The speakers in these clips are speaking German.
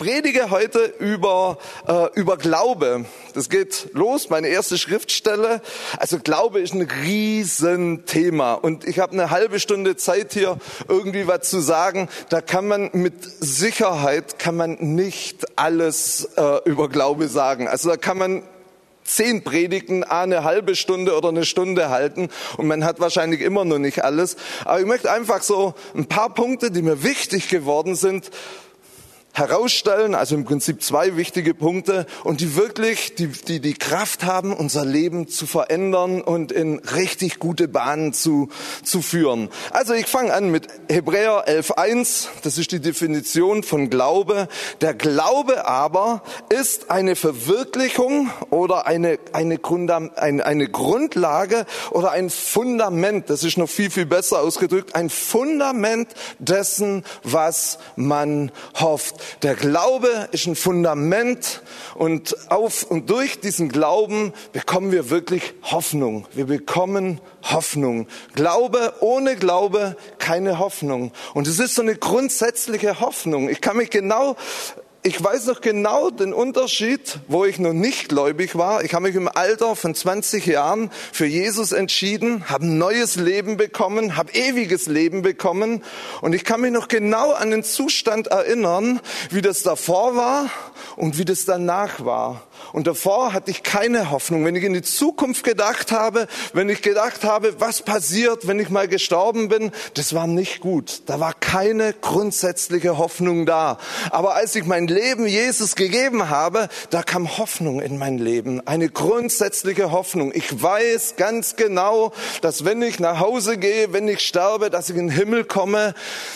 predige heute über, äh, über Glaube. Das geht los, meine erste Schriftstelle. Also Glaube ist ein Riesenthema. Und ich habe eine halbe Stunde Zeit hier, irgendwie was zu sagen. Da kann man mit Sicherheit, kann man nicht alles äh, über Glaube sagen. Also da kann man zehn Predigten eine halbe Stunde oder eine Stunde halten und man hat wahrscheinlich immer noch nicht alles. Aber ich möchte einfach so ein paar Punkte, die mir wichtig geworden sind, herausstellen, also im Prinzip zwei wichtige Punkte und die wirklich, die, die die Kraft haben, unser Leben zu verändern und in richtig gute Bahnen zu, zu führen. Also ich fange an mit Hebräer 11.1, das ist die Definition von Glaube. Der Glaube aber ist eine Verwirklichung oder eine, eine, Grundam, eine, eine Grundlage oder ein Fundament, das ist noch viel, viel besser ausgedrückt, ein Fundament dessen, was man hofft. Der Glaube ist ein Fundament und auf und durch diesen Glauben bekommen wir wirklich Hoffnung. Wir bekommen Hoffnung. Glaube ohne Glaube keine Hoffnung. Und es ist so eine grundsätzliche Hoffnung. Ich kann mich genau ich weiß noch genau den Unterschied, wo ich noch nicht gläubig war. Ich habe mich im Alter von 20 Jahren für Jesus entschieden, habe ein neues Leben bekommen, habe ewiges Leben bekommen. Und ich kann mich noch genau an den Zustand erinnern, wie das davor war und wie das danach war. Und davor hatte ich keine Hoffnung. Wenn ich in die Zukunft gedacht habe, wenn ich gedacht habe, was passiert, wenn ich mal gestorben bin, das war nicht gut. Da war keine grundsätzliche Hoffnung da. Aber als ich mein Leben Jesus gegeben habe, da kam Hoffnung in mein Leben. Eine grundsätzliche Hoffnung. Ich weiß ganz genau, dass wenn ich nach Hause gehe, wenn ich sterbe, dass ich in den Himmel komme.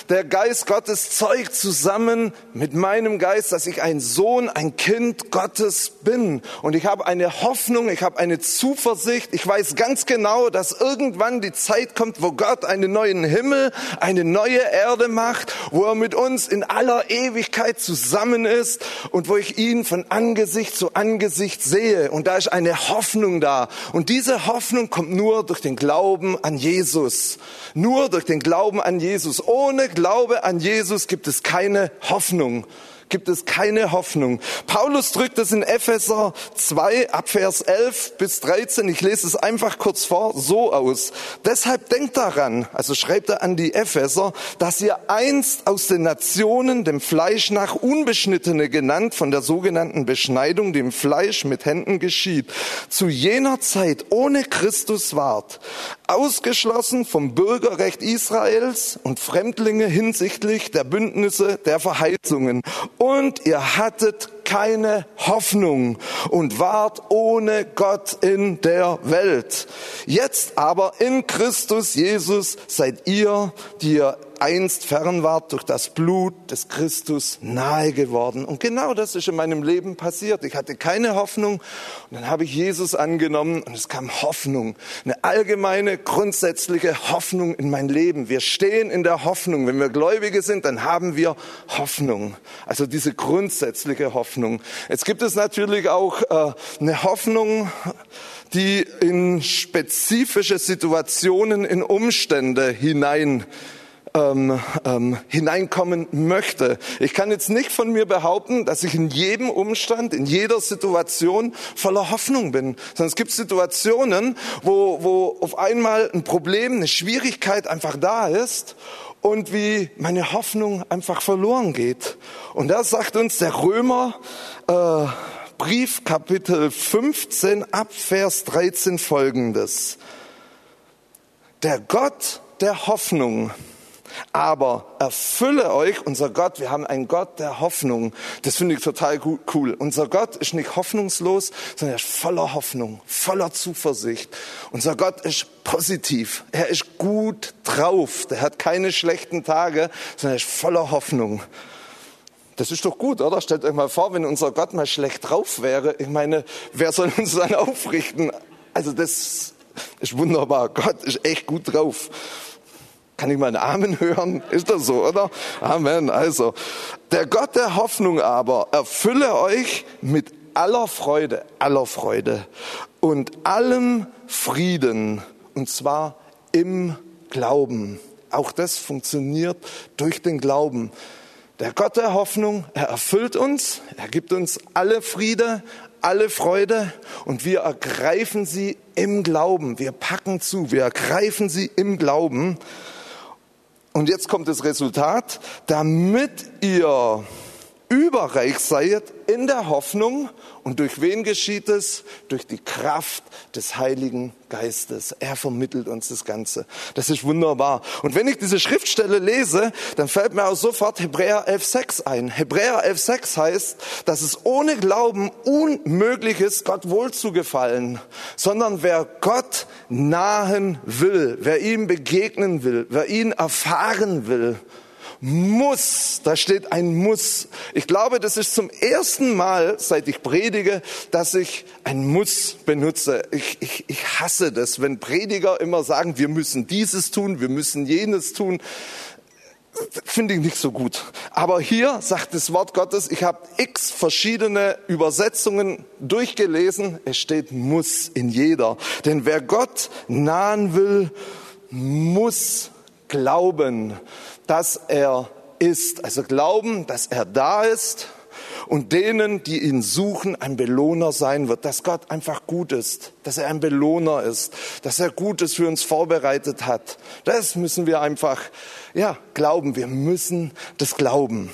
Der Geist Gottes zeugt zusammen mit meinem Geist, dass ich ein Sohn, ein Kind Gottes bin bin. Und ich habe eine Hoffnung, ich habe eine Zuversicht. Ich weiß ganz genau, dass irgendwann die Zeit kommt, wo Gott einen neuen Himmel, eine neue Erde macht, wo er mit uns in aller Ewigkeit zusammen ist und wo ich ihn von Angesicht zu Angesicht sehe. Und da ist eine Hoffnung da. Und diese Hoffnung kommt nur durch den Glauben an Jesus. Nur durch den Glauben an Jesus. Ohne Glaube an Jesus gibt es keine Hoffnung gibt es keine Hoffnung. Paulus drückt es in Epheser 2 Abvers 11 bis 13, ich lese es einfach kurz vor, so aus. Deshalb denkt daran, also schreibt er an die Epheser, dass ihr einst aus den Nationen dem Fleisch nach Unbeschnittene genannt, von der sogenannten Beschneidung, dem Fleisch mit Händen geschieht, zu jener Zeit ohne Christus wart, ausgeschlossen vom Bürgerrecht Israels und Fremdlinge hinsichtlich der Bündnisse der Verheißungen und ihr hattet keine Hoffnung und wart ohne Gott in der Welt. Jetzt aber in Christus Jesus seid ihr, die ihr einst fern wart, durch das Blut des Christus nahe geworden. Und genau das ist in meinem Leben passiert. Ich hatte keine Hoffnung und dann habe ich Jesus angenommen und es kam Hoffnung. Eine allgemeine, grundsätzliche Hoffnung in mein Leben. Wir stehen in der Hoffnung. Wenn wir Gläubige sind, dann haben wir Hoffnung. Also diese grundsätzliche Hoffnung. Jetzt gibt es natürlich auch äh, eine Hoffnung, die in spezifische Situationen, in Umstände hinein ähm, ähm, hineinkommen möchte. Ich kann jetzt nicht von mir behaupten, dass ich in jedem Umstand, in jeder Situation voller Hoffnung bin, sondern es gibt Situationen, wo, wo auf einmal ein Problem, eine Schwierigkeit einfach da ist und wie meine Hoffnung einfach verloren geht. Und da sagt uns der Römer, äh, Brief Kapitel 15 ab Vers 13 folgendes. Der Gott der Hoffnung aber erfülle euch, unser Gott, wir haben einen Gott der Hoffnung. Das finde ich total cool. Unser Gott ist nicht hoffnungslos, sondern er ist voller Hoffnung, voller Zuversicht. Unser Gott ist positiv. Er ist gut drauf. Der hat keine schlechten Tage, sondern er ist voller Hoffnung. Das ist doch gut, oder? Stellt euch mal vor, wenn unser Gott mal schlecht drauf wäre. Ich meine, wer soll uns dann aufrichten? Also das ist wunderbar. Gott ist echt gut drauf. Kann ich mal einen Amen hören? Ist das so, oder? Amen. Also, der Gott der Hoffnung aber erfülle euch mit aller Freude, aller Freude und allem Frieden, und zwar im Glauben. Auch das funktioniert durch den Glauben. Der Gott der Hoffnung, er erfüllt uns, er gibt uns alle Friede, alle Freude und wir ergreifen sie im Glauben. Wir packen zu, wir ergreifen sie im Glauben. Und jetzt kommt das Resultat, damit ihr überreich seid in der Hoffnung. Und durch wen geschieht es? Durch die Kraft des Heiligen Geistes. Er vermittelt uns das Ganze. Das ist wunderbar. Und wenn ich diese Schriftstelle lese, dann fällt mir auch sofort Hebräer 11.6 ein. Hebräer 11.6 heißt, dass es ohne Glauben unmöglich ist, Gott wohlzugefallen, sondern wer Gott nahen will, wer ihm begegnen will, wer ihn erfahren will, muss, da steht ein Muss. Ich glaube, das ist zum ersten Mal, seit ich predige, dass ich ein Muss benutze. Ich, ich, ich hasse das, wenn Prediger immer sagen, wir müssen dieses tun, wir müssen jenes tun finde ich nicht so gut. Aber hier sagt das Wort Gottes, ich habe x verschiedene Übersetzungen durchgelesen, es steht muss in jeder. Denn wer Gott nahen will, muss glauben dass er ist. Also glauben, dass er da ist und denen, die ihn suchen, ein Belohner sein wird, dass Gott einfach gut ist, dass er ein Belohner ist, dass er Gutes für uns vorbereitet hat. Das müssen wir einfach, ja, glauben. Wir müssen das glauben.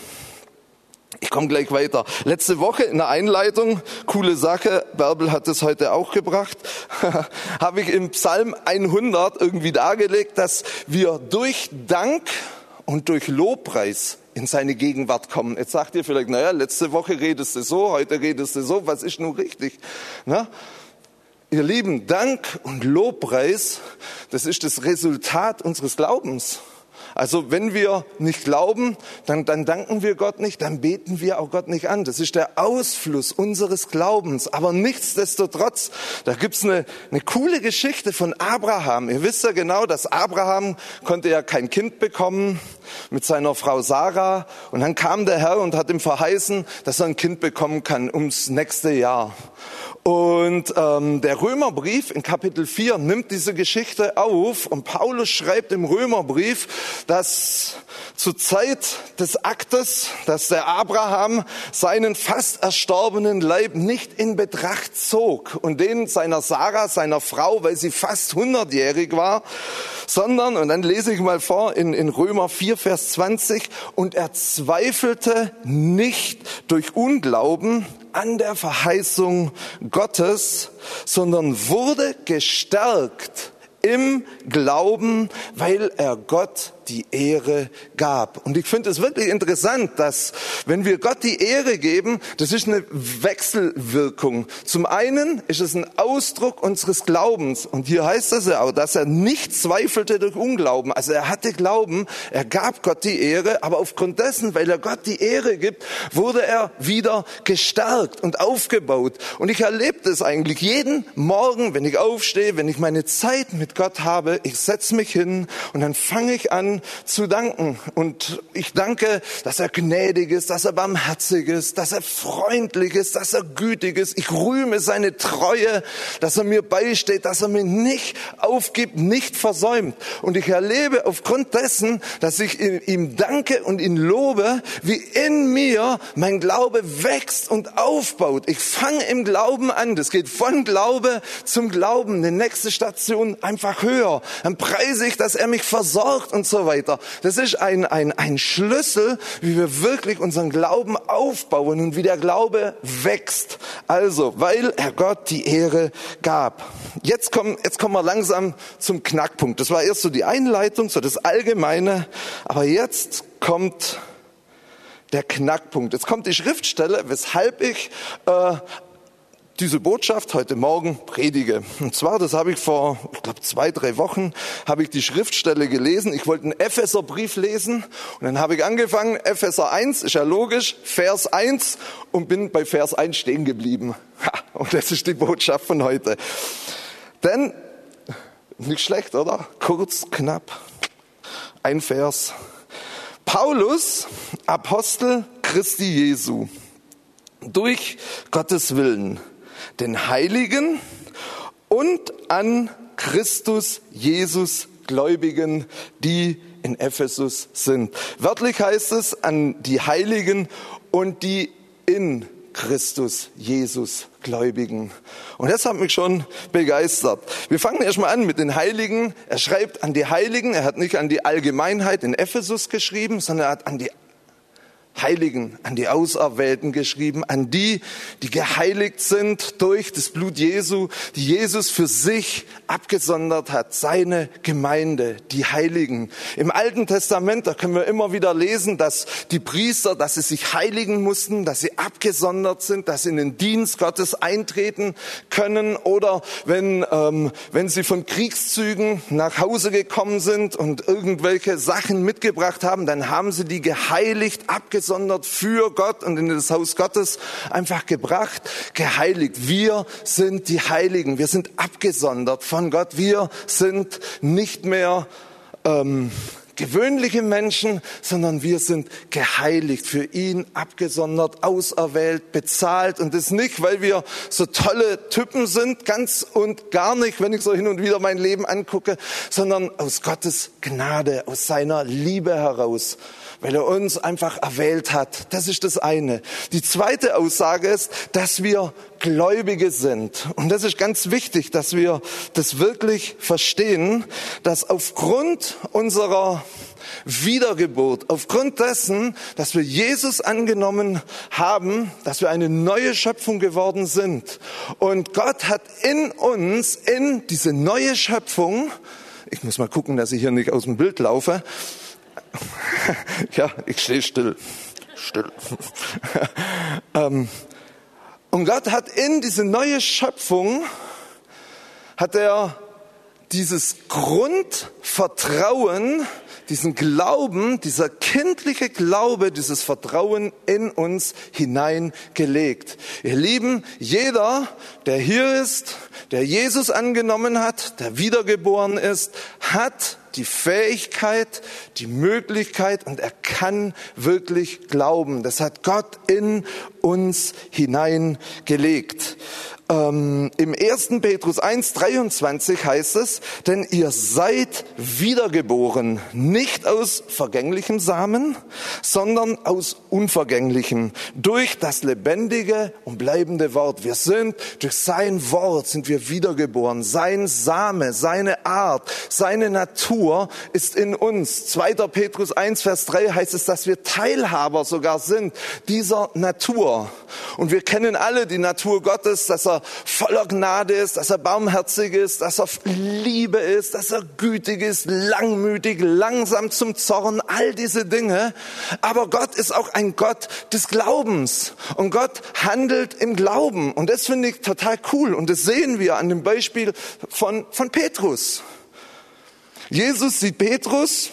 Ich komme gleich weiter. Letzte Woche in der Einleitung, coole Sache, Bärbel hat es heute auch gebracht, habe ich im Psalm 100 irgendwie dargelegt, dass wir durch Dank und durch Lobpreis in seine Gegenwart kommen. Jetzt sagt ihr vielleicht, naja, letzte Woche redest du so, heute redest du so, was ist nun richtig? Na? Ihr Lieben, Dank und Lobpreis, das ist das Resultat unseres Glaubens. Also wenn wir nicht glauben, dann, dann danken wir Gott nicht, dann beten wir auch Gott nicht an. Das ist der Ausfluss unseres Glaubens. Aber nichtsdestotrotz, da gibt's eine, eine coole Geschichte von Abraham. Ihr wisst ja genau, dass Abraham konnte ja kein Kind bekommen mit seiner Frau Sarah. Und dann kam der Herr und hat ihm verheißen, dass er ein Kind bekommen kann ums nächste Jahr. Und ähm, der Römerbrief in Kapitel 4 nimmt diese Geschichte auf und Paulus schreibt im Römerbrief, dass zur Zeit des Aktes, dass der Abraham seinen fast erstorbenen Leib nicht in Betracht zog und den seiner Sarah, seiner Frau, weil sie fast hundertjährig war, sondern, und dann lese ich mal vor in, in Römer 4, Vers 20, und er zweifelte nicht durch Unglauben, an der Verheißung Gottes, sondern wurde gestärkt im Glauben, weil er Gott die Ehre gab. Und ich finde es wirklich interessant, dass wenn wir Gott die Ehre geben, das ist eine Wechselwirkung. Zum einen ist es ein Ausdruck unseres Glaubens. Und hier heißt es ja auch, dass er nicht zweifelte durch Unglauben. Also er hatte Glauben, er gab Gott die Ehre, aber aufgrund dessen, weil er Gott die Ehre gibt, wurde er wieder gestärkt und aufgebaut. Und ich erlebe das eigentlich jeden Morgen, wenn ich aufstehe, wenn ich meine Zeit mit Gott habe, ich setze mich hin und dann fange ich an, zu danken. Und ich danke, dass er gnädig ist, dass er barmherzig ist, dass er freundlich ist, dass er gütig ist. Ich rühme seine Treue, dass er mir beisteht, dass er mich nicht aufgibt, nicht versäumt. Und ich erlebe aufgrund dessen, dass ich ihm danke und ihn lobe, wie in mir mein Glaube wächst und aufbaut. Ich fange im Glauben an. Das geht von Glaube zum Glauben. Eine nächste Station einfach höher. Dann preise ich, dass er mich versorgt und so weiter. Das ist ein, ein, ein Schlüssel, wie wir wirklich unseren Glauben aufbauen und wie der Glaube wächst. Also, weil er Gott die Ehre gab. Jetzt kommen, jetzt kommen wir langsam zum Knackpunkt. Das war erst so die Einleitung, so das Allgemeine. Aber jetzt kommt der Knackpunkt. Jetzt kommt die Schriftstelle, weshalb ich äh, diese Botschaft heute Morgen predige. Und zwar, das habe ich vor, ich glaube, zwei, drei Wochen, habe ich die Schriftstelle gelesen. Ich wollte einen Epheserbrief lesen und dann habe ich angefangen, Epheser 1, ist ja logisch, Vers 1 und bin bei Vers 1 stehen geblieben. Und das ist die Botschaft von heute. Denn, nicht schlecht, oder? Kurz, knapp, ein Vers. Paulus, Apostel Christi Jesu, durch Gottes Willen den Heiligen und an Christus Jesus Gläubigen, die in Ephesus sind. Wörtlich heißt es an die Heiligen und die in Christus Jesus Gläubigen. Und das hat mich schon begeistert. Wir fangen erstmal an mit den Heiligen. Er schreibt an die Heiligen. Er hat nicht an die Allgemeinheit in Ephesus geschrieben, sondern er hat an die Heiligen, an die Auserwählten geschrieben, an die, die geheiligt sind durch das Blut Jesu, die Jesus für sich abgesondert hat, seine Gemeinde, die Heiligen. Im Alten Testament, da können wir immer wieder lesen, dass die Priester, dass sie sich heiligen mussten, dass sie abgesondert sind, dass sie in den Dienst Gottes eintreten können oder wenn, ähm, wenn sie von Kriegszügen nach Hause gekommen sind und irgendwelche Sachen mitgebracht haben, dann haben sie die geheiligt, abgesondert abgesondert für Gott und in das Haus Gottes einfach gebracht, geheiligt. Wir sind die Heiligen. Wir sind abgesondert von Gott. Wir sind nicht mehr ähm, gewöhnliche Menschen, sondern wir sind geheiligt, für ihn abgesondert, auserwählt, bezahlt. Und das nicht, weil wir so tolle Typen sind, ganz und gar nicht, wenn ich so hin und wieder mein Leben angucke, sondern aus Gottes Gnade, aus seiner Liebe heraus weil er uns einfach erwählt hat. Das ist das eine. Die zweite Aussage ist, dass wir Gläubige sind. Und das ist ganz wichtig, dass wir das wirklich verstehen, dass aufgrund unserer Wiedergeburt, aufgrund dessen, dass wir Jesus angenommen haben, dass wir eine neue Schöpfung geworden sind. Und Gott hat in uns, in diese neue Schöpfung, ich muss mal gucken, dass ich hier nicht aus dem Bild laufe, ja, ich stehe still. Still. ähm, und Gott hat in diese neue Schöpfung, hat er dieses Grundvertrauen, diesen Glauben, dieser kindliche Glaube, dieses Vertrauen in uns hineingelegt. Ihr Lieben, jeder, der hier ist, der Jesus angenommen hat, der wiedergeboren ist, hat die Fähigkeit, die Möglichkeit und er kann wirklich glauben. Das hat Gott in uns hineingelegt. Ähm, Im 1. Petrus 1, 23 heißt es, denn ihr seid wiedergeboren, nicht aus vergänglichem Samen, sondern aus unvergänglichem, durch das lebendige und bleibende Wort. Wir sind, durch sein Wort sind wir wiedergeboren. Sein Same, seine Art, seine Natur ist in uns. 2. Petrus 1, Vers 3 heißt es, dass wir Teilhaber sogar sind dieser Natur. Und wir kennen alle die Natur Gottes, dass er voller Gnade ist, dass er barmherzig ist, dass er Liebe ist, dass er gütig ist, langmütig, langsam zum Zorn, all diese Dinge. Aber Gott ist auch ein Gott des Glaubens und Gott handelt im Glauben und das finde ich total cool und das sehen wir an dem Beispiel von, von Petrus. Jesus sieht Petrus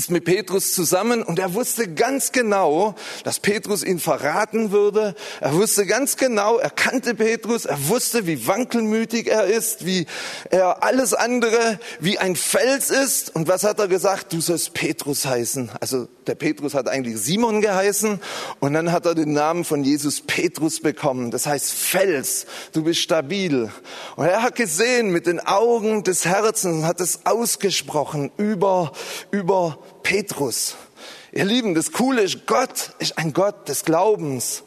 ist mit Petrus zusammen und er wusste ganz genau, dass Petrus ihn verraten würde. Er wusste ganz genau, er kannte Petrus, er wusste, wie wankelmütig er ist, wie er alles andere wie ein Fels ist. Und was hat er gesagt? Du sollst Petrus heißen. Also der Petrus hat eigentlich Simon geheißen und dann hat er den Namen von Jesus Petrus bekommen. Das heißt Fels, du bist stabil. Und er hat gesehen mit den Augen des Herzens und hat es ausgesprochen über, über Petrus. Ihr Lieben, das Coole ist, Gott ist ein Gott des Glaubens.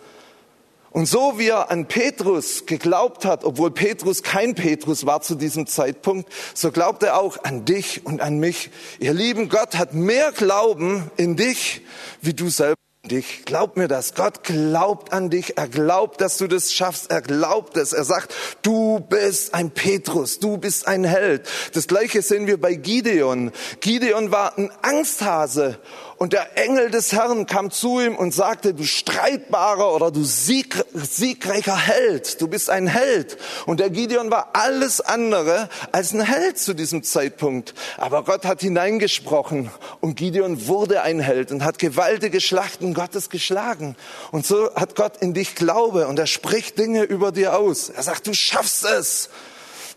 Und so wie er an Petrus geglaubt hat, obwohl Petrus kein Petrus war zu diesem Zeitpunkt, so glaubt er auch an dich und an mich. Ihr Lieben, Gott hat mehr Glauben in dich, wie du selber dich. Glaub mir das. Gott glaubt an dich. Er glaubt, dass du das schaffst. Er glaubt es. Er sagt, du bist ein Petrus. Du bist ein Held. Das gleiche sehen wir bei Gideon. Gideon war ein Angsthase und der Engel des Herrn kam zu ihm und sagte, du streitbarer oder du sieg, siegreicher Held, du bist ein Held. Und der Gideon war alles andere als ein Held zu diesem Zeitpunkt. Aber Gott hat hineingesprochen und Gideon wurde ein Held und hat gewaltige Schlachten Gottes geschlagen. Und so hat Gott in dich Glaube und er spricht Dinge über dir aus. Er sagt, du schaffst es.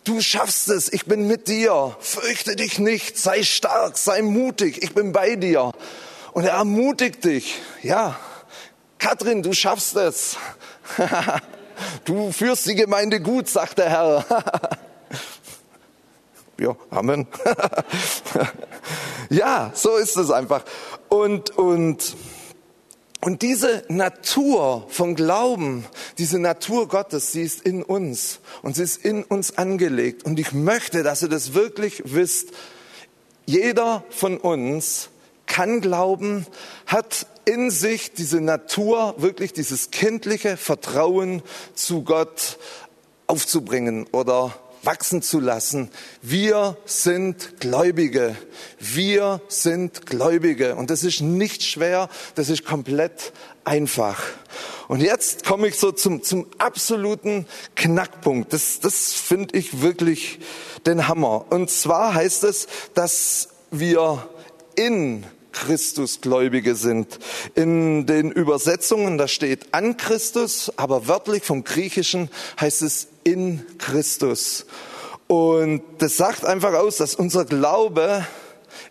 Du schaffst es, ich bin mit dir. Fürchte dich nicht, sei stark, sei mutig, ich bin bei dir. Und er ermutigt dich. Ja, Katrin, du schaffst es. du führst die Gemeinde gut, sagt der Herr. ja, Amen. Ja, so ist es einfach. Und, und, und diese Natur von Glauben, diese Natur Gottes, sie ist in uns und sie ist in uns angelegt. Und ich möchte, dass ihr das wirklich wisst. Jeder von uns kann glauben, hat in sich diese Natur, wirklich dieses kindliche Vertrauen zu Gott aufzubringen oder wachsen zu lassen. Wir sind Gläubige. Wir sind Gläubige. Und das ist nicht schwer, das ist komplett einfach. Und jetzt komme ich so zum, zum absoluten Knackpunkt. Das, das finde ich wirklich den Hammer. Und zwar heißt es, dass wir in Christus Gläubige sind. In den Übersetzungen, da steht an Christus, aber wörtlich vom Griechischen heißt es in Christus. Und das sagt einfach aus, dass unser Glaube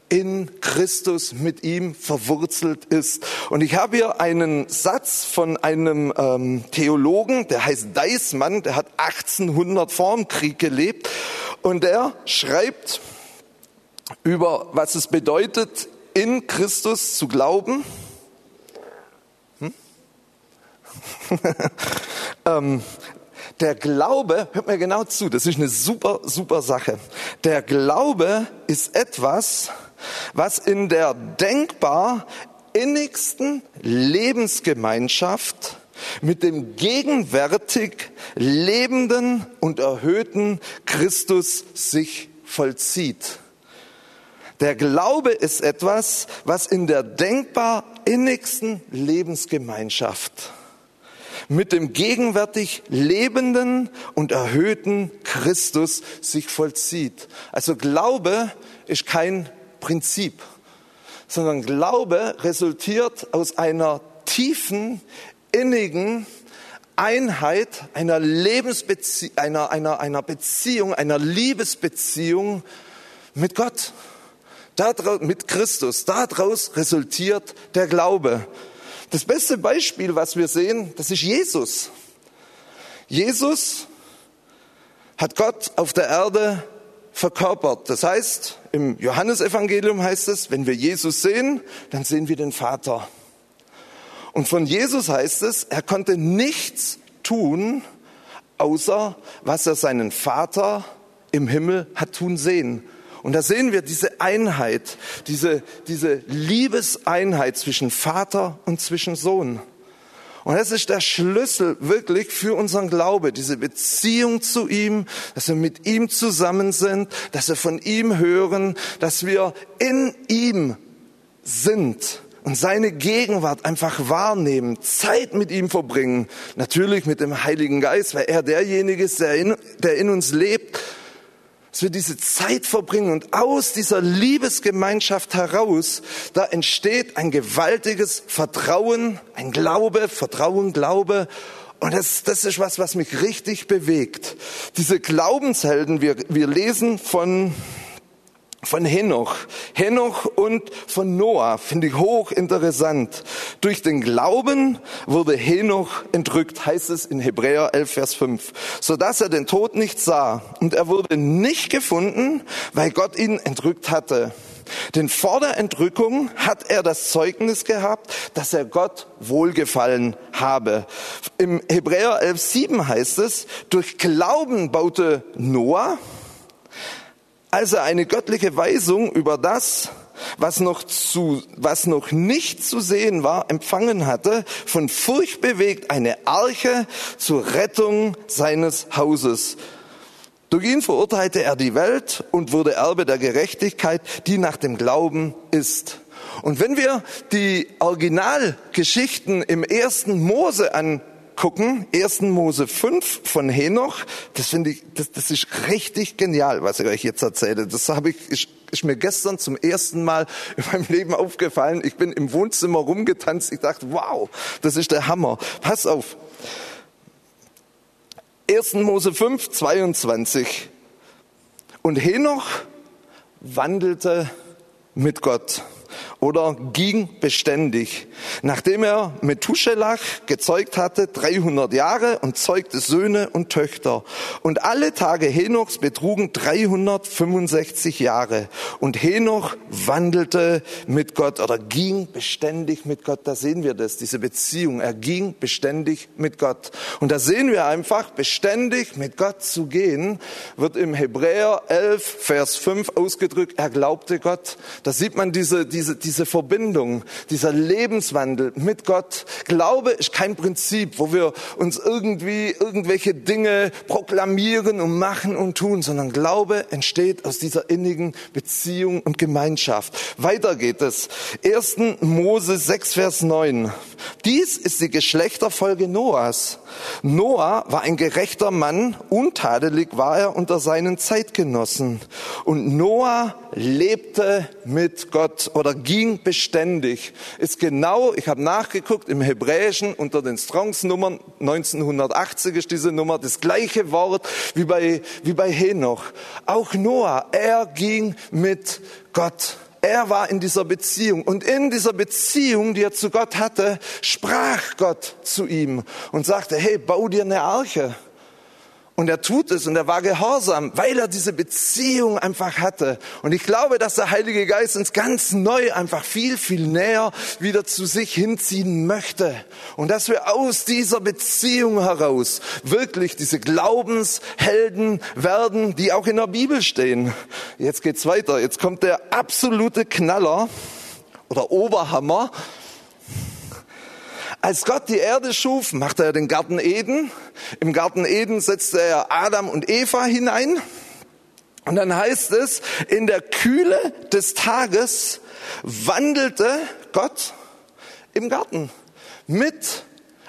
in Christus mit ihm verwurzelt ist. Und ich habe hier einen Satz von einem ähm, Theologen, der heißt Deismann, der hat 1800 vor dem Krieg gelebt und der schreibt über, was es bedeutet, in Christus zu glauben. Hm? ähm, der Glaube, hört mir genau zu, das ist eine super, super Sache. Der Glaube ist etwas, was in der denkbar innigsten Lebensgemeinschaft mit dem gegenwärtig lebenden und erhöhten Christus sich vollzieht. Der Glaube ist etwas, was in der denkbar innigsten Lebensgemeinschaft mit dem gegenwärtig lebenden und erhöhten Christus sich vollzieht. Also Glaube ist kein Prinzip, sondern Glaube resultiert aus einer tiefen, innigen Einheit, einer Lebensbeziehung, einer, einer, einer Beziehung, einer Liebesbeziehung mit Gott, daraus, mit Christus. Daraus resultiert der Glaube. Das beste Beispiel, was wir sehen, das ist Jesus. Jesus hat Gott auf der Erde verkörpert. Das heißt, im Johannesevangelium heißt es, wenn wir Jesus sehen, dann sehen wir den Vater. Und von Jesus heißt es, er konnte nichts tun, außer was er seinen Vater im Himmel hat tun sehen. Und da sehen wir diese Einheit, diese, diese Liebeseinheit zwischen Vater und zwischen Sohn. Und das ist der Schlüssel wirklich für unseren Glaube, diese Beziehung zu ihm, dass wir mit ihm zusammen sind, dass wir von ihm hören, dass wir in ihm sind und seine Gegenwart einfach wahrnehmen, Zeit mit ihm verbringen, natürlich mit dem Heiligen Geist, weil er derjenige ist, der in, der in uns lebt wir diese Zeit verbringen und aus dieser Liebesgemeinschaft heraus, da entsteht ein gewaltiges Vertrauen, ein Glaube, Vertrauen, Glaube. Und das, das ist was, was mich richtig bewegt. Diese Glaubenshelden, wir, wir lesen von von Henoch. Henoch und von Noah finde ich hochinteressant. Durch den Glauben wurde Henoch entrückt, heißt es in Hebräer 11, Vers 5, sodass er den Tod nicht sah. Und er wurde nicht gefunden, weil Gott ihn entrückt hatte. Denn vor der Entrückung hat er das Zeugnis gehabt, dass er Gott wohlgefallen habe. Im Hebräer 11, 7 heißt es, durch Glauben baute Noah, als er eine göttliche Weisung über das, was noch, zu, was noch nicht zu sehen war, empfangen hatte, von Furcht bewegt eine Arche zur Rettung seines Hauses. Durch ihn verurteilte er die Welt und wurde Erbe der Gerechtigkeit, die nach dem Glauben ist. Und wenn wir die Originalgeschichten im ersten Mose an gucken, 1. Mose 5 von Henoch, das finde ich, das, das ist richtig genial, was ich euch jetzt erzähle. Das habe ich, ist, ist mir gestern zum ersten Mal in meinem Leben aufgefallen. Ich bin im Wohnzimmer rumgetanzt. Ich dachte, wow, das ist der Hammer. Pass auf. 1. Mose 5, 22. Und Henoch wandelte mit Gott oder ging beständig. Nachdem er Methuselah gezeugt hatte, 300 Jahre und zeugte Söhne und Töchter. Und alle Tage Henochs betrugen 365 Jahre. Und Henoch wandelte mit Gott oder ging beständig mit Gott. Da sehen wir das, diese Beziehung. Er ging beständig mit Gott. Und da sehen wir einfach, beständig mit Gott zu gehen, wird im Hebräer 11, Vers 5 ausgedrückt, er glaubte Gott. Da sieht man diese, diese, diese Verbindung, dieser Lebenswandel mit Gott. Glaube ist kein Prinzip, wo wir uns irgendwie irgendwelche Dinge proklamieren und machen und tun, sondern Glaube entsteht aus dieser innigen Beziehung und Gemeinschaft. Weiter geht es. 1. Mose 6, Vers 9. Dies ist die Geschlechterfolge Noahs. Noah war ein gerechter Mann, untadelig war er unter seinen Zeitgenossen. Und Noah lebte mit Gott oder ging beständig. Ist genau, ich habe nachgeguckt, im Hebräischen unter den Strongs-Nummern, 1980 ist diese Nummer, das gleiche Wort wie bei, wie bei Henoch. Auch Noah, er ging mit Gott. Er war in dieser Beziehung und in dieser Beziehung, die er zu Gott hatte, sprach Gott zu ihm und sagte, hey, bau dir eine Arche. Und er tut es und er war gehorsam, weil er diese Beziehung einfach hatte. Und ich glaube, dass der Heilige Geist uns ganz neu einfach viel, viel näher wieder zu sich hinziehen möchte. Und dass wir aus dieser Beziehung heraus wirklich diese Glaubenshelden werden, die auch in der Bibel stehen. Jetzt geht's weiter. Jetzt kommt der absolute Knaller oder Oberhammer. Als Gott die Erde schuf, machte er den Garten Eden. Im Garten Eden setzte er Adam und Eva hinein. Und dann heißt es, in der Kühle des Tages wandelte Gott im Garten mit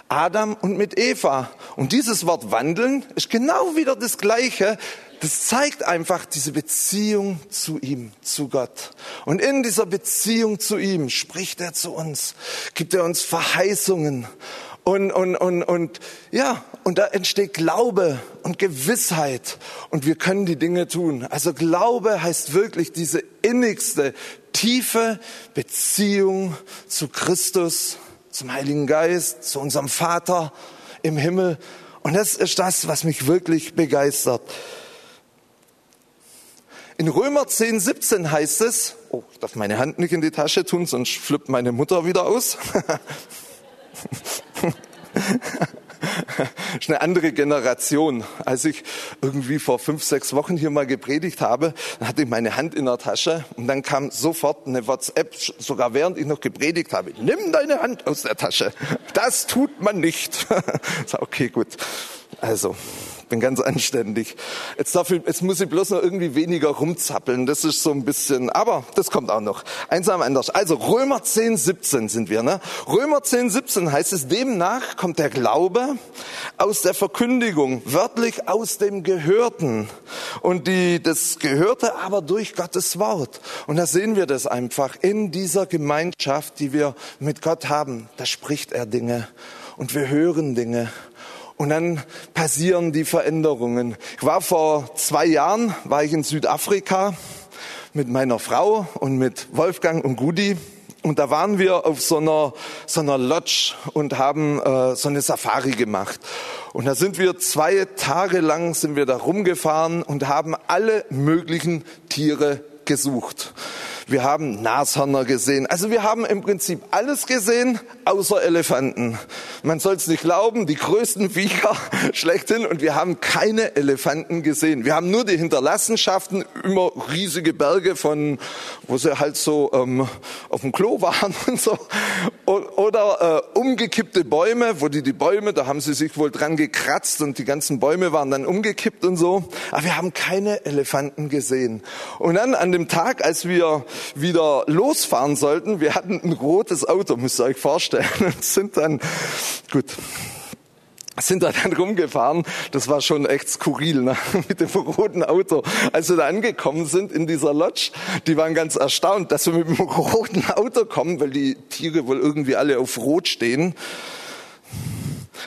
Adam und mit Eva. Und dieses Wort wandeln ist genau wieder das gleiche das zeigt einfach diese Beziehung zu ihm, zu Gott. Und in dieser Beziehung zu ihm spricht er zu uns, gibt er uns Verheißungen. Und, und, und, und ja, und da entsteht Glaube und Gewissheit und wir können die Dinge tun. Also Glaube heißt wirklich diese innigste, tiefe Beziehung zu Christus, zum Heiligen Geist, zu unserem Vater im Himmel. Und das ist das, was mich wirklich begeistert. In Römer 10, 17 heißt es, oh, ich darf meine Hand nicht in die Tasche tun, sonst flippt meine Mutter wieder aus. ist eine andere Generation. Als ich irgendwie vor fünf, sechs Wochen hier mal gepredigt habe, dann hatte ich meine Hand in der Tasche und dann kam sofort eine WhatsApp, sogar während ich noch gepredigt habe. Nimm deine Hand aus der Tasche. Das tut man nicht. okay, gut. Also, bin ganz anständig. Jetzt, darf ich, jetzt muss ich bloß noch irgendwie weniger rumzappeln. Das ist so ein bisschen, aber das kommt auch noch. Einsam anders. Also Römer 10, 17 sind wir. Ne? Römer 10, 17 heißt es, demnach kommt der Glaube aus der Verkündigung, wörtlich aus dem Gehörten. Und die, das Gehörte aber durch Gottes Wort. Und da sehen wir das einfach in dieser Gemeinschaft, die wir mit Gott haben. Da spricht er Dinge und wir hören Dinge und dann passieren die Veränderungen. Ich war vor zwei Jahren, war ich in Südafrika mit meiner Frau und mit Wolfgang und Gudi. Und da waren wir auf so einer, so einer Lodge und haben äh, so eine Safari gemacht. Und da sind wir zwei Tage lang sind wir da rumgefahren und haben alle möglichen Tiere gesucht wir haben Nashörner gesehen. Also wir haben im Prinzip alles gesehen, außer Elefanten. Man soll es nicht glauben, die größten Viecher schlechthin und wir haben keine Elefanten gesehen. Wir haben nur die Hinterlassenschaften, immer riesige Berge von, wo sie halt so ähm, auf dem Klo waren und so. Oder äh, umgekippte Bäume, wo die die Bäume, da haben sie sich wohl dran gekratzt und die ganzen Bäume waren dann umgekippt und so. Aber wir haben keine Elefanten gesehen. Und dann an dem Tag, als wir wieder losfahren sollten. Wir hatten ein rotes Auto, müsst ihr euch vorstellen, und sind dann, gut, sind da dann rumgefahren. Das war schon echt skurril ne? mit dem roten Auto. Als wir da angekommen sind in dieser Lodge, die waren ganz erstaunt, dass wir mit dem roten Auto kommen, weil die Tiere wohl irgendwie alle auf Rot stehen.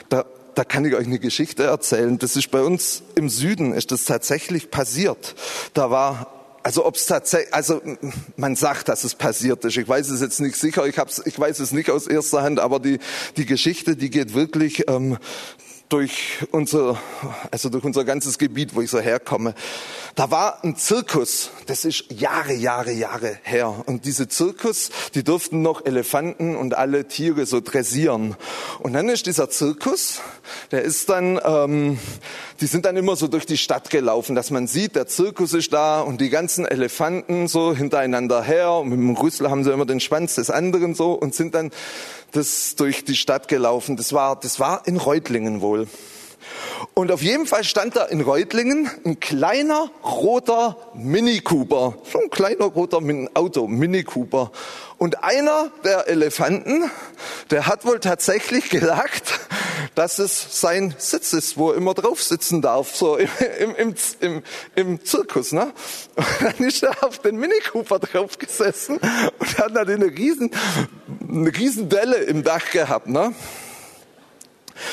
Da, da kann ich euch eine Geschichte erzählen. Das ist bei uns im Süden, ist das tatsächlich passiert. Da war also ob es tatsächlich, also man sagt, dass es passiert ist. Ich weiß es jetzt nicht sicher. Ich hab's, ich weiß es nicht aus erster Hand, aber die die Geschichte, die geht wirklich ähm, durch unser, also durch unser ganzes Gebiet, wo ich so herkomme. Da war ein Zirkus, das ist Jahre, Jahre, Jahre her. Und diese Zirkus, die durften noch Elefanten und alle Tiere so dressieren. Und dann ist dieser Zirkus, der ist dann, ähm, die sind dann immer so durch die Stadt gelaufen, dass man sieht, der Zirkus ist da und die ganzen Elefanten so hintereinander her. Und mit dem Rüssel haben sie immer den Schwanz des anderen so und sind dann das durch die Stadt gelaufen. Das war, das war in Reutlingen wohl. Und auf jeden Fall stand da in Reutlingen ein kleiner roter Mini Cooper. Schon ein kleiner roter Auto, Mini Cooper. Und einer der Elefanten, der hat wohl tatsächlich gesagt, dass es sein Sitz ist, wo er immer drauf sitzen darf, so im, im, im, im Zirkus. Ne? Und dann ist er auf den Mini Cooper drauf gesessen und hat dann eine riesen, eine riesen Delle im Dach gehabt. Ne?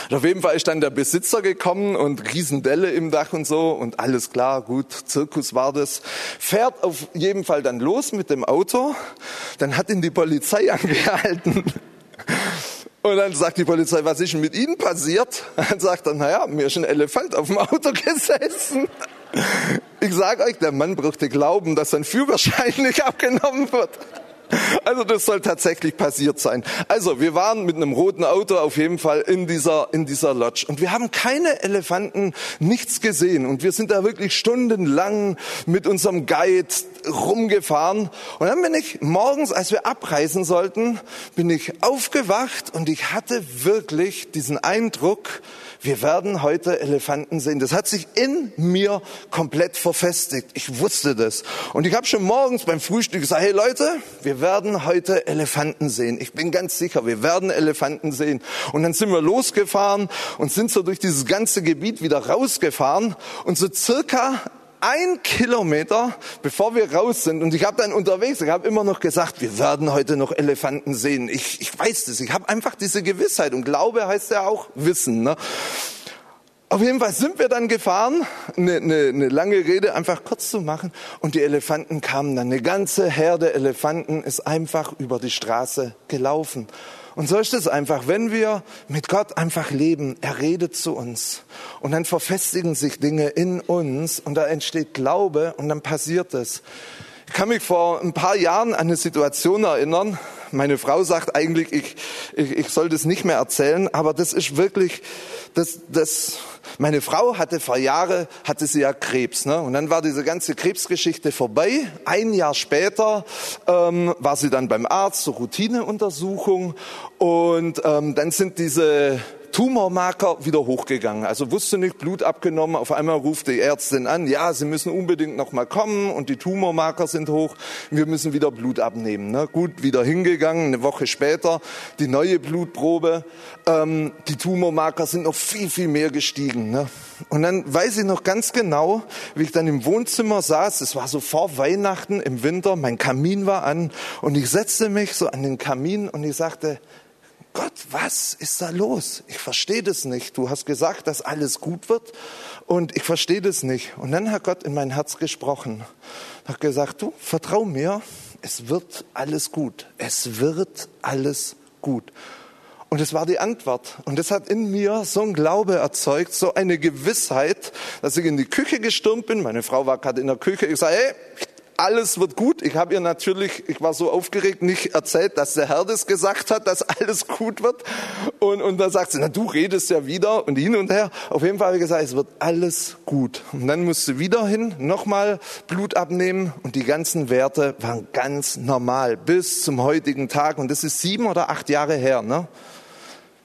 Und auf jeden Fall ist dann der Besitzer gekommen und Riesendelle im Dach und so und alles klar, gut, Zirkus war das. Fährt auf jeden Fall dann los mit dem Auto, dann hat ihn die Polizei angehalten. Und dann sagt die Polizei, was ist denn mit Ihnen passiert? Dann sagt er, naja, mir ist ein Elefant auf dem Auto gesessen. Ich sage euch, der Mann brauchte glauben, dass sein Führerschein nicht abgenommen wird. Also das soll tatsächlich passiert sein. Also wir waren mit einem roten Auto auf jeden Fall in dieser, in dieser Lodge. Und wir haben keine Elefanten, nichts gesehen. Und wir sind da wirklich stundenlang mit unserem Guide rumgefahren. Und dann bin ich morgens, als wir abreisen sollten, bin ich aufgewacht und ich hatte wirklich diesen Eindruck, wir werden heute Elefanten sehen. Das hat sich in mir komplett verfestigt. Ich wusste das. Und ich habe schon morgens beim Frühstück gesagt, hey Leute, wir werden heute Elefanten sehen. Ich bin ganz sicher, wir werden Elefanten sehen. Und dann sind wir losgefahren und sind so durch dieses ganze Gebiet wieder rausgefahren. Und so circa ein Kilometer, bevor wir raus sind, und ich habe dann unterwegs, ich habe immer noch gesagt, wir werden heute noch Elefanten sehen. Ich, ich weiß das, ich habe einfach diese Gewissheit und Glaube heißt ja auch Wissen. Ne? Auf jeden Fall sind wir dann gefahren, eine, eine, eine lange Rede einfach kurz zu machen, und die Elefanten kamen dann. Eine ganze Herde Elefanten ist einfach über die Straße gelaufen. Und so ist es einfach, wenn wir mit Gott einfach leben, er redet zu uns und dann verfestigen sich Dinge in uns und da entsteht Glaube und dann passiert es. Ich kann mich vor ein paar Jahren an eine Situation erinnern. Meine Frau sagt eigentlich, ich, ich, ich soll das nicht mehr erzählen, aber das ist wirklich, das, das, meine Frau hatte vor Jahren, hatte sie ja Krebs, ne? Und dann war diese ganze Krebsgeschichte vorbei. Ein Jahr später ähm, war sie dann beim Arzt zur Routineuntersuchung und ähm, dann sind diese Tumormarker wieder hochgegangen. Also wusste nicht, Blut abgenommen. Auf einmal ruft die Ärztin an, ja, Sie müssen unbedingt noch mal kommen und die Tumormarker sind hoch. Wir müssen wieder Blut abnehmen. Ne? Gut, wieder hingegangen. Eine Woche später die neue Blutprobe. Ähm, die Tumormarker sind noch viel, viel mehr gestiegen. Ne? Und dann weiß ich noch ganz genau, wie ich dann im Wohnzimmer saß. Es war so vor Weihnachten im Winter. Mein Kamin war an und ich setzte mich so an den Kamin und ich sagte, Gott, was ist da los? Ich verstehe das nicht. Du hast gesagt, dass alles gut wird und ich verstehe das nicht. Und dann hat Gott in mein Herz gesprochen. Hat gesagt, du, vertrau mir, es wird alles gut. Es wird alles gut. Und es war die Antwort. Und das hat in mir so ein Glaube erzeugt, so eine Gewissheit, dass ich in die Küche gestürmt bin. Meine Frau war gerade in der Küche. Ich sage, hey, alles wird gut. Ich habe ihr natürlich, ich war so aufgeregt, nicht erzählt, dass der Herr das gesagt hat, dass alles gut wird. Und, und dann sagt sie, na du redest ja wieder und hin und her. Auf jeden Fall habe ich gesagt, es wird alles gut. Und dann musste wieder hin, nochmal Blut abnehmen und die ganzen Werte waren ganz normal bis zum heutigen Tag. Und das ist sieben oder acht Jahre her, ne?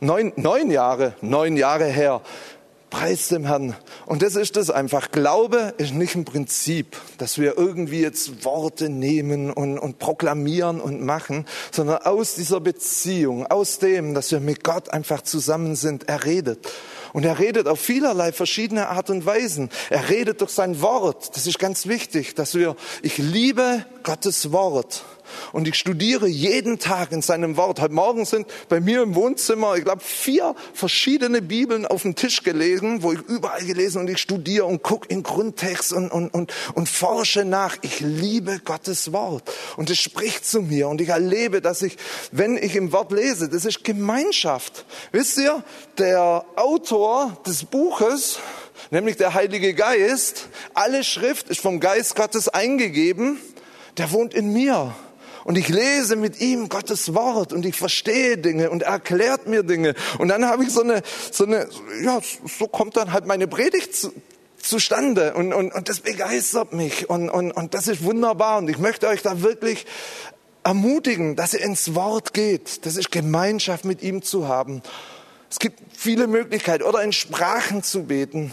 Neun, neun Jahre, neun Jahre her. Preis dem Herrn. Und das ist es einfach. Glaube ist nicht ein Prinzip, dass wir irgendwie jetzt Worte nehmen und, und proklamieren und machen, sondern aus dieser Beziehung, aus dem, dass wir mit Gott einfach zusammen sind, er redet. Und er redet auf vielerlei verschiedene Art und Weisen. Er redet durch sein Wort. Das ist ganz wichtig, dass wir, ich liebe Gottes Wort. Und ich studiere jeden Tag in seinem Wort. Heute Morgen sind bei mir im Wohnzimmer, ich glaube, vier verschiedene Bibeln auf dem Tisch gelesen, wo ich überall gelesen und ich studiere und gucke in Grundtext und, und, und, und forsche nach. Ich liebe Gottes Wort. Und es spricht zu mir und ich erlebe, dass ich, wenn ich im Wort lese, das ist Gemeinschaft. Wisst ihr, der Autor des Buches, nämlich der Heilige Geist. Alle Schrift ist vom Geist Gottes eingegeben. Der wohnt in mir. Und ich lese mit ihm Gottes Wort und ich verstehe Dinge und er erklärt mir Dinge. Und dann habe ich so eine, so eine, ja, so kommt dann halt meine Predigt zu, zustande und, und, und das begeistert mich und, und, und das ist wunderbar und ich möchte euch da wirklich ermutigen, dass ihr ins Wort geht. Das ist Gemeinschaft mit ihm zu haben. Es gibt viele Möglichkeiten oder in Sprachen zu beten.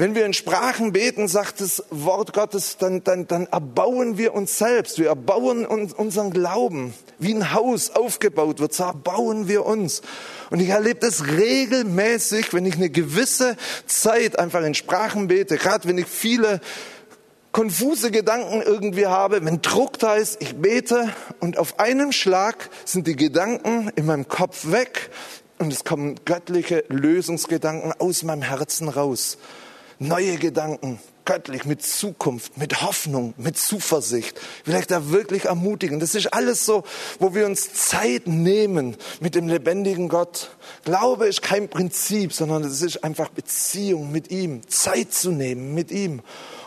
Wenn wir in Sprachen beten, sagt das Wort Gottes, dann, dann, dann erbauen wir uns selbst. Wir erbauen uns, unseren Glauben. Wie ein Haus aufgebaut wird, so erbauen wir uns. Und ich erlebe das regelmäßig, wenn ich eine gewisse Zeit einfach in Sprachen bete, gerade wenn ich viele konfuse Gedanken irgendwie habe, wenn Druck da ist, ich bete und auf einem Schlag sind die Gedanken in meinem Kopf weg und es kommen göttliche Lösungsgedanken aus meinem Herzen raus neue Gedanken, göttlich, mit Zukunft, mit Hoffnung, mit Zuversicht. Vielleicht da wirklich ermutigen. Das ist alles so, wo wir uns Zeit nehmen mit dem lebendigen Gott. Glaube ist kein Prinzip, sondern es ist einfach Beziehung mit ihm, Zeit zu nehmen mit ihm.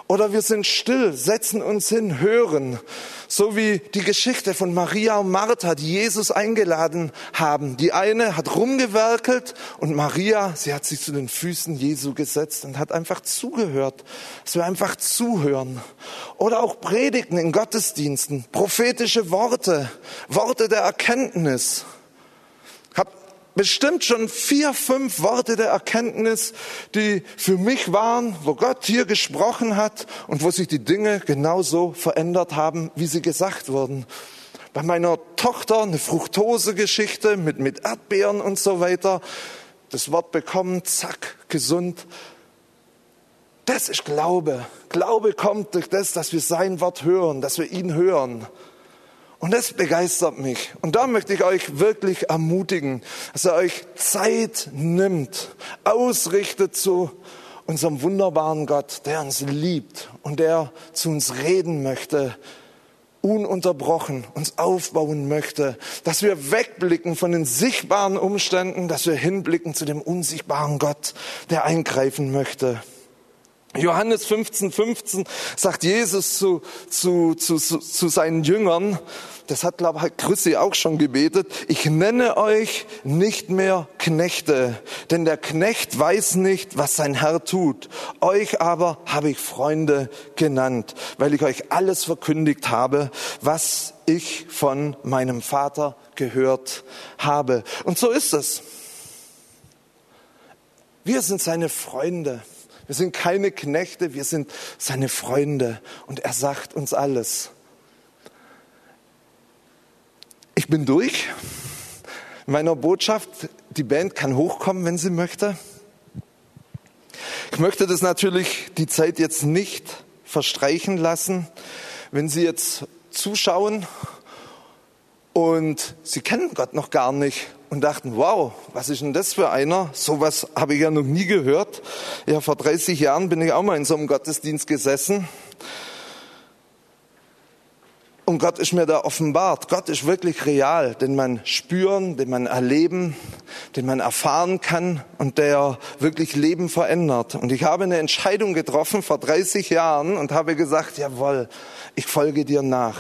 Oder wir sind still, setzen uns hin, hören. So wie die Geschichte von Maria und Martha, die Jesus eingeladen haben. Die eine hat rumgewerkelt und Maria, sie hat sich zu den Füßen Jesu gesetzt und hat einfach zugehört. Dass wir einfach zuhören. Oder auch Predigten in Gottesdiensten, prophetische Worte, Worte der Erkenntnis bestimmt schon vier, fünf Worte der Erkenntnis, die für mich waren, wo Gott hier gesprochen hat und wo sich die Dinge genauso verändert haben, wie sie gesagt wurden. Bei meiner Tochter eine Fructose-Geschichte mit, mit Erdbeeren und so weiter. Das Wort bekommen, zack, gesund. Das ist Glaube. Glaube kommt durch das, dass wir sein Wort hören, dass wir ihn hören. Und das begeistert mich. Und da möchte ich euch wirklich ermutigen, dass ihr euch Zeit nimmt, ausrichtet zu unserem wunderbaren Gott, der uns liebt und der zu uns reden möchte, ununterbrochen uns aufbauen möchte, dass wir wegblicken von den sichtbaren Umständen, dass wir hinblicken zu dem unsichtbaren Gott, der eingreifen möchte. Johannes 15, 15 sagt Jesus zu, zu, zu, zu seinen Jüngern, das hat, glaube ich, Christi auch schon gebetet, ich nenne euch nicht mehr Knechte, denn der Knecht weiß nicht, was sein Herr tut. Euch aber habe ich Freunde genannt, weil ich euch alles verkündigt habe, was ich von meinem Vater gehört habe. Und so ist es. Wir sind seine Freunde. Wir sind keine Knechte, wir sind seine Freunde. Und er sagt uns alles. Ich bin durch meiner Botschaft. Die Band kann hochkommen, wenn sie möchte. Ich möchte das natürlich die Zeit jetzt nicht verstreichen lassen. Wenn Sie jetzt zuschauen und Sie kennen Gott noch gar nicht und dachten, wow, was ist denn das für einer? Sowas habe ich ja noch nie gehört. Ja, vor 30 Jahren bin ich auch mal in so einem Gottesdienst gesessen und Gott ist mir da offenbart. Gott ist wirklich real, den man spüren, den man erleben, den man erfahren kann und der wirklich Leben verändert. Und ich habe eine Entscheidung getroffen vor 30 Jahren und habe gesagt, jawohl, ich folge dir nach.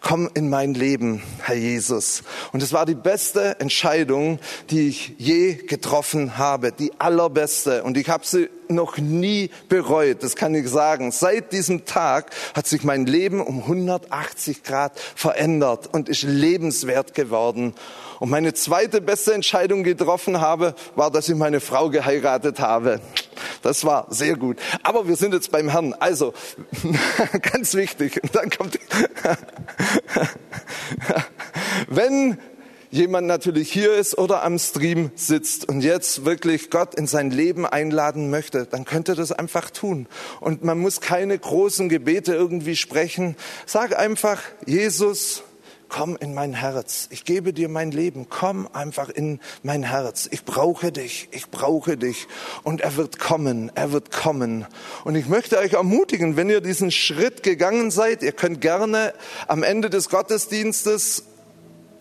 Komm in mein Leben, Herr Jesus. Und es war die beste Entscheidung, die ich je getroffen habe, die allerbeste. Und ich habe sie noch nie bereut, das kann ich sagen. Seit diesem Tag hat sich mein Leben um 180 Grad verändert und ist lebenswert geworden. Und meine zweite beste Entscheidung getroffen habe, war, dass ich meine Frau geheiratet habe. Das war sehr gut. Aber wir sind jetzt beim Herrn. Also, ganz wichtig. Und dann kommt, wenn jemand natürlich hier ist oder am Stream sitzt und jetzt wirklich Gott in sein Leben einladen möchte, dann könnte das einfach tun. Und man muss keine großen Gebete irgendwie sprechen. Sag einfach, Jesus, komm in mein Herz. Ich gebe dir mein Leben. Komm einfach in mein Herz. Ich brauche dich. Ich brauche dich. Und er wird kommen. Er wird kommen. Und ich möchte euch ermutigen, wenn ihr diesen Schritt gegangen seid, ihr könnt gerne am Ende des Gottesdienstes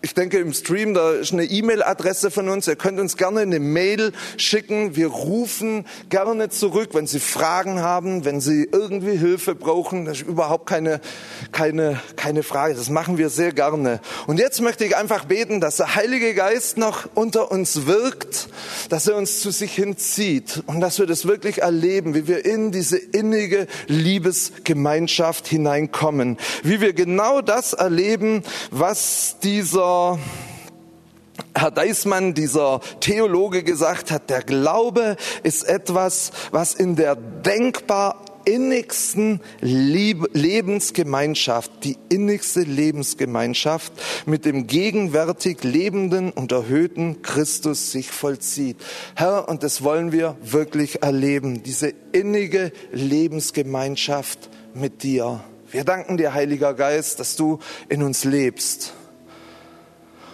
ich denke, im Stream, da ist eine E-Mail-Adresse von uns. Ihr könnt uns gerne eine Mail schicken. Wir rufen gerne zurück, wenn Sie Fragen haben, wenn Sie irgendwie Hilfe brauchen. Das ist überhaupt keine, keine, keine Frage. Das machen wir sehr gerne. Und jetzt möchte ich einfach beten, dass der Heilige Geist noch unter uns wirkt, dass er uns zu sich hinzieht und dass wir das wirklich erleben, wie wir in diese innige Liebesgemeinschaft hineinkommen. Wie wir genau das erleben, was dieser Herr Deismann, dieser Theologe, gesagt hat, der Glaube ist etwas, was in der denkbar innigsten Lebensgemeinschaft, die innigste Lebensgemeinschaft mit dem gegenwärtig lebenden und erhöhten Christus sich vollzieht. Herr, und das wollen wir wirklich erleben, diese innige Lebensgemeinschaft mit dir. Wir danken dir, Heiliger Geist, dass du in uns lebst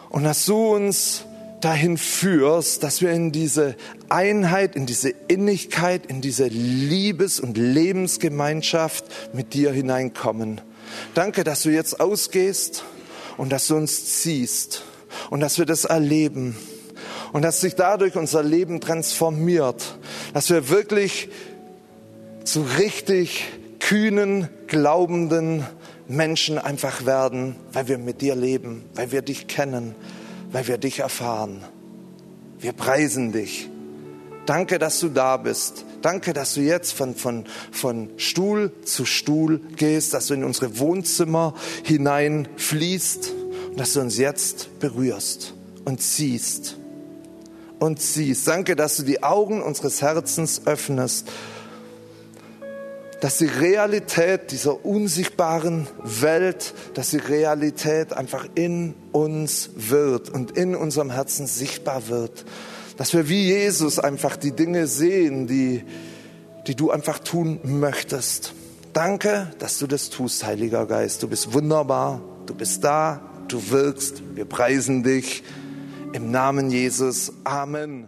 und dass du uns dahin führst, dass wir in diese Einheit, in diese Innigkeit, in diese Liebes- und Lebensgemeinschaft mit dir hineinkommen. Danke, dass du jetzt ausgehst und dass du uns ziehst und dass wir das erleben und dass sich dadurch unser Leben transformiert, dass wir wirklich zu richtig kühnen, glaubenden Menschen einfach werden, weil wir mit dir leben, weil wir dich kennen, weil wir dich erfahren. Wir preisen dich. Danke, dass du da bist. Danke, dass du jetzt von, von, von Stuhl zu Stuhl gehst, dass du in unsere Wohnzimmer hineinfließt und dass du uns jetzt berührst und ziehst und ziehst. Danke, dass du die Augen unseres Herzens öffnest dass die Realität dieser unsichtbaren Welt, dass die Realität einfach in uns wird und in unserem Herzen sichtbar wird. Dass wir wie Jesus einfach die Dinge sehen, die, die du einfach tun möchtest. Danke, dass du das tust, Heiliger Geist. Du bist wunderbar, du bist da, du wirkst. Wir preisen dich. Im Namen Jesus. Amen.